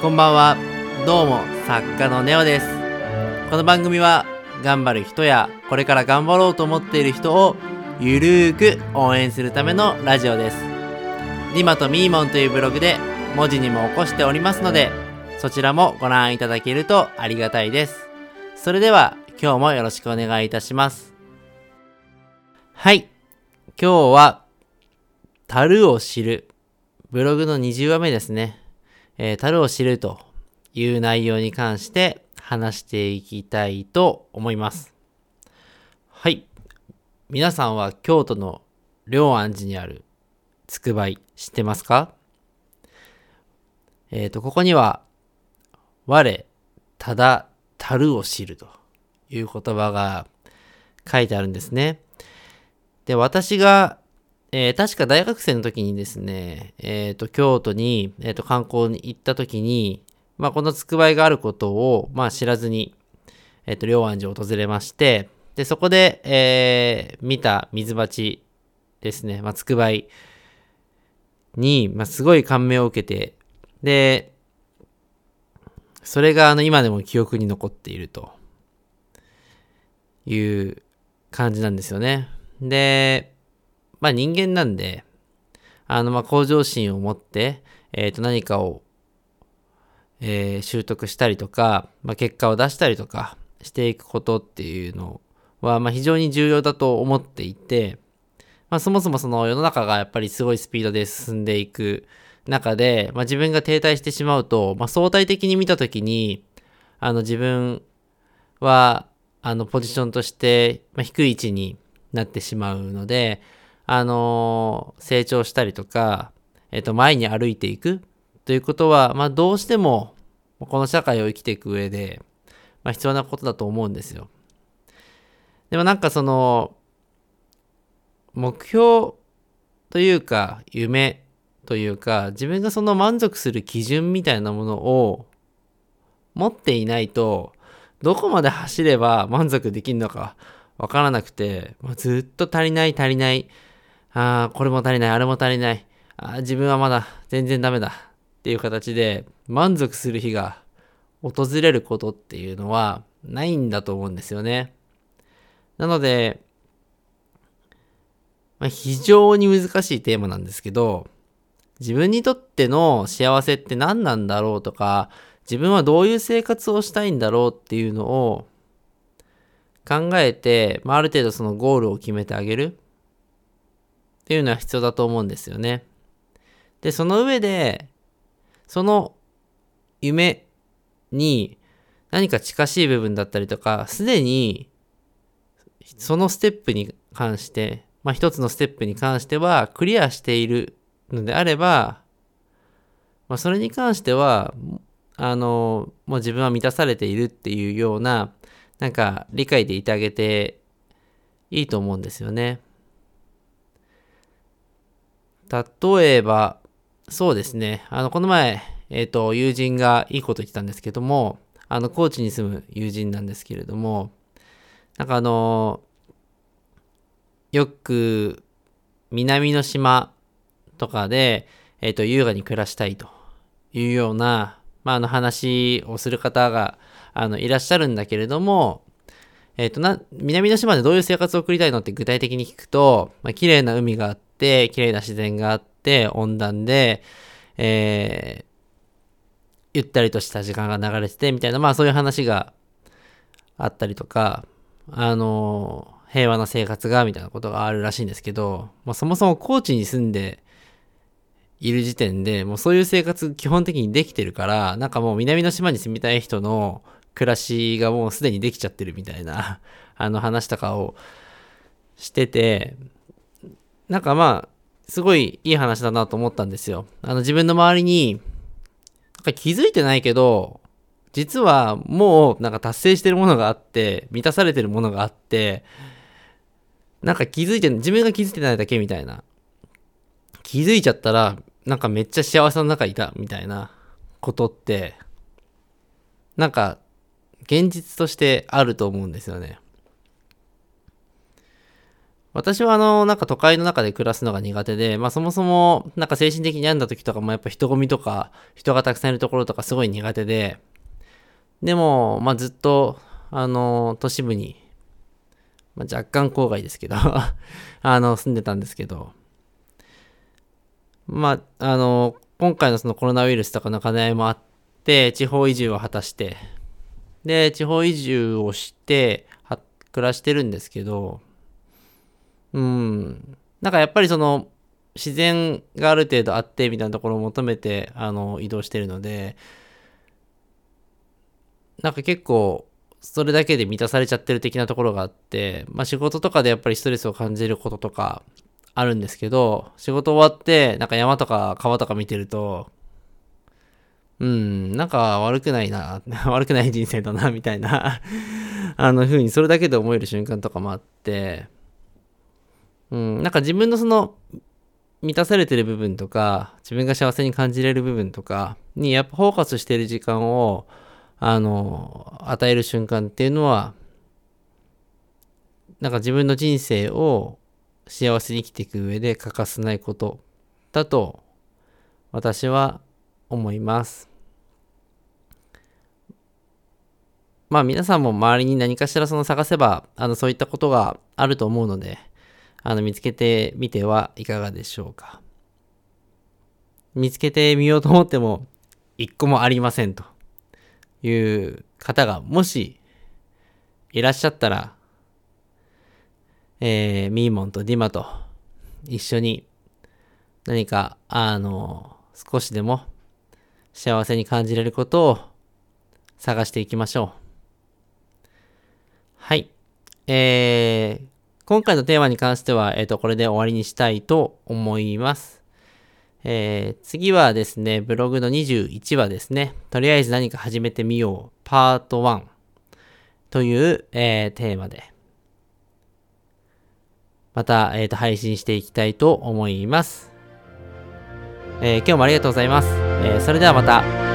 こんばんは。どうも、作家のネオです。この番組は、頑張る人や、これから頑張ろうと思っている人を、ゆるーく応援するためのラジオです。リマとミーモンというブログで、文字にも起こしておりますので、そちらもご覧いただけるとありがたいです。それでは、今日もよろしくお願いいたします。はい。今日は、樽を知る。ブログの20話目ですね。えー、樽を知るという内容に関して話していきたいと思います。はい。皆さんは京都の龍安寺にあるつくばい知ってますか？えっ、と、ここには、我、ただ、樽を知るという言葉が書いてあるんですね。で、私がえー、確か大学生の時にですね、えっ、と、京都に、えっ、と、観光に行った時に、まあ、このつくばいがあることを、まあ、知らずに、えっ、と、龍安寺を訪れまして、で、そこで、えー、見た水鉢ですね、まあ、つくばいに、まあ、すごい感銘を受けて、で、それが、あの、今でも記憶に残っているという感じなんですよね。で、まあ人間なんで、あの、まあ向上心を持って、えっ、と何かを、えー習得したりとか、まあ結果を出したりとかしていくことっていうのは、まあ非常に重要だと思っていて、まあそもそもその世の中がやっぱりすごいスピードで進んでいく中で、まあ自分が停滞してしまうと、まあ相対的に見たときに、あの自分は、あのポジションとして、まあ、低い位置になってしまうので、あのー成長したりとか、えっ、と、前に歩いていくということは、まあ、どうしても、この社会を生きていく上で、まあ、必要なことだと思うんですよ。でもなんかその、目標というか、夢というか、自分がその満足する基準みたいなものを持っていないと、どこまで走れば満足できるのかわからなくて、まあずっと足りない足りない、ああ、これも足りない、あれも足りない、あー自分はまだ全然ダメだ。っていう形で満足する日が訪れることっていうのはないんだと思うんですよね。なので、まあ、非常に難しいテーマなんですけど、自分にとっての幸せって何なんだろうとか、自分はどういう生活をしたいんだろうっていうのを考えて、まあ、ある程度そのゴールを決めてあげる。っていうのは必要だと思うんですよね。で、その上で、その夢に何か近しい部分だったりとか、すでにそのステップに関して、まあ一つのステップに関してはクリアしているのであれば、まあそれに関しては、あの、もう自分は満たされているっていうような、なんか理解でいてあげていいと思うんですよね。例えば、そうですね。あの、この前、えっ、と、友人がいいこと言ってたんですけども、あの、高知に住む友人なんですけれども、なんかあの、よく、南の島とかで、えっ、と、優雅に暮らしたいというような、まあ、あの話をする方が、あの、いらっしゃるんだけれども、えっ、と、な、南の島でどういう生活を送りたいのって具体的に聞くと、まあ、綺麗な海があって、綺麗な自然があって、温暖で、えー、ゆったりとした時間が流れてて、みたいな、まあそういう話があったりとか、あのー平和な生活が、みたいなことがあるらしいんですけど、まあそもそも高知に住んでいる時点で、もうそういう生活基本的にできてるから、なんかもう南の島に住みたい人の暮らしがもうすでにできちゃってるみたいな、あの話とかをしてて、なんかまあ、すごいいい話だなと思ったんですよ。あの自分の周りに、なんか気づいてないけど、実はもうなんか達成してるものがあって、満たされてるものがあって、なんか気づいて、自分が気づいてないだけみたいな。気づいちゃったら、なんかめっちゃ幸せの中いたみたいなことって、なんか現実としてあると思うんですよね。私はあの、なんか都会の中で暮らすのが苦手で、まあそもそも、なんか精神的に病んだ時とかもやっぱ人混みとか、人がたくさんいるところとかすごい苦手で、でも、まあずっと、あの、都市部に、まあ、若干郊外ですけど あの、住んでたんですけど、まあ、あの、今回のそのコロナウイルスとかの課題もあって、地方移住を果たして、で、地方移住をして、暮らしてるんですけど、うん。なんかやっぱりその、自然がある程度あってみたいなところを求めて、あの、移動してるので、なんか結構、それだけで満たされちゃってる的なところがあって、まあ仕事とかでやっぱりストレスを感じることとかあるんですけど、仕事終わって、なんか山とか川とか見てると、うん、なんか悪くないな、悪くない人生だな、みたいなあの風にそれだけで思える瞬間とかもあって、うん、なんか自分のその、満たされてる部分とか、自分が幸せに感じれる部分とかに、やっぱフォーカスしてる時間を、あの、与える瞬間っていうのは、なんか自分の人生を幸せに生きていく上で欠かせないことだと私は思います。まあ皆さんも周りに何かしらその探せば、あのそういったことがあると思うので、あの、見つけてみてはいかがでしょうか。見つけてみようと思っても、一個もありませんという方が、もしいらっしゃったら、えー、ミーモンとディマと一緒に何か、あの、少しでも幸せに感じれることを探していきましょう。はい。えー、今回のテーマに関しては、えっ、ー、と、これで終わりにしたいと思います。えー、次はですね、ブログの21話ですね。とりあえず何か始めてみよう。パート1という、えー、テーマで、また、えっ、ー、と、配信していきたいと思います。えー、今日もありがとうございます。えー、それではまた。